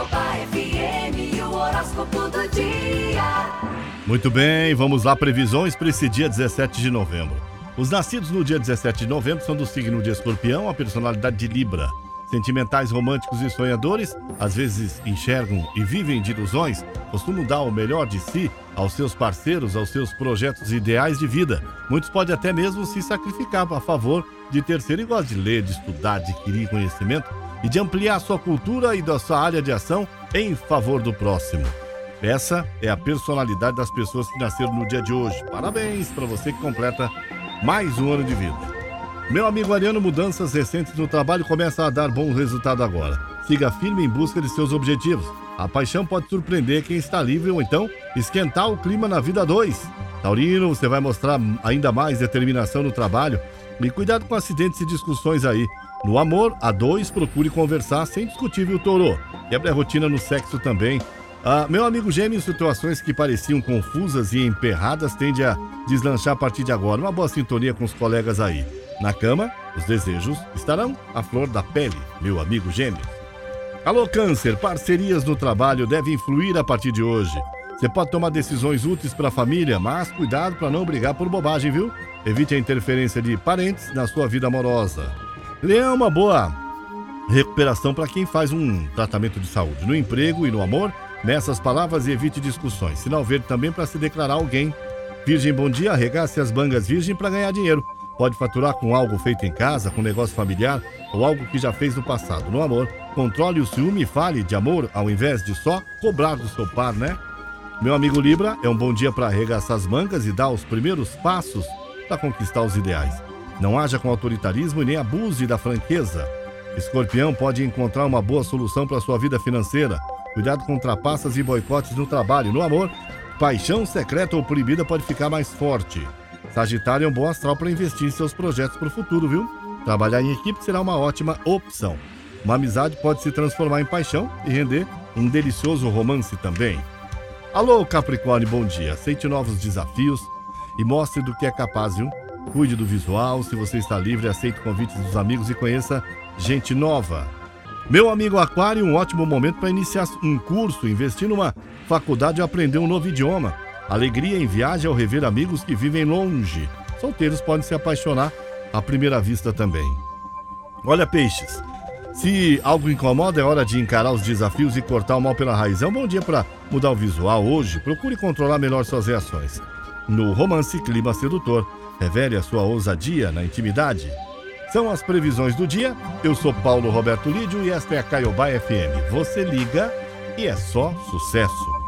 Caiobá FM e o horóscopo do dia. Muito bem, vamos lá, previsões para esse dia 17 de novembro. Os nascidos no dia 17 de novembro são do signo de escorpião, a personalidade de Libra. Sentimentais, românticos e sonhadores, às vezes enxergam e vivem de ilusões, costumam dar o melhor de si aos seus parceiros, aos seus projetos ideais de vida. Muitos podem até mesmo se sacrificar a favor de terceiro e gostam de ler, de estudar, de adquirir conhecimento e de ampliar sua cultura e da sua área de ação em favor do próximo. Essa é a personalidade das pessoas que nasceram no dia de hoje. Parabéns para você que completa mais um ano de vida. Meu amigo Ariano, mudanças recentes no trabalho começam a dar bom resultado agora. Siga firme em busca de seus objetivos. A paixão pode surpreender quem está livre ou então esquentar o clima na vida 2. Taurino, você vai mostrar ainda mais determinação no trabalho e cuidado com acidentes e discussões aí. No amor, a dois, procure conversar sem discutir, viu, Toro? Quebre a rotina no sexo também. Ah, meu amigo gêmeo, situações que pareciam confusas e emperradas tende a deslanchar a partir de agora. Uma boa sintonia com os colegas aí. Na cama, os desejos estarão à flor da pele, meu amigo gêmeo. Alô, Câncer, parcerias no trabalho devem fluir a partir de hoje. Você pode tomar decisões úteis para a família, mas cuidado para não brigar por bobagem, viu? Evite a interferência de parentes na sua vida amorosa. Leão, uma boa recuperação para quem faz um tratamento de saúde. No emprego e no amor, nessas palavras evite discussões. Sinal verde também para se declarar alguém. Virgem, bom dia, arregace as bangas virgem para ganhar dinheiro. Pode faturar com algo feito em casa, com negócio familiar ou algo que já fez no passado. No amor, controle o ciúme e fale de amor ao invés de só cobrar do seu par, né? Meu amigo Libra, é um bom dia para arregaçar as mangas e dar os primeiros passos para conquistar os ideais. Não haja com autoritarismo e nem abuse da franqueza. Escorpião pode encontrar uma boa solução para sua vida financeira. Cuidado com trapaças e boicotes no trabalho. No amor, paixão secreta ou proibida pode ficar mais forte. Sagitário é um bom astral para investir em seus projetos para o futuro, viu? Trabalhar em equipe será uma ótima opção. Uma amizade pode se transformar em paixão e render um delicioso romance também. Alô, Capricórnio, bom dia. Aceite novos desafios e mostre do que é capaz, viu? Cuide do visual, se você está livre, aceite convites dos amigos e conheça gente nova. Meu amigo Aquário, um ótimo momento para iniciar um curso, investir numa faculdade ou aprender um novo idioma. Alegria em viagem ao rever amigos que vivem longe. Solteiros podem se apaixonar à primeira vista também. Olha, peixes. Se algo incomoda, é hora de encarar os desafios e cortar o mal pela raiz. É um bom dia para mudar o visual hoje. Procure controlar melhor suas reações. No romance Clima Sedutor, revele a sua ousadia na intimidade. São as previsões do dia. Eu sou Paulo Roberto Lídio e esta é a Caiobá FM. Você liga e é só sucesso.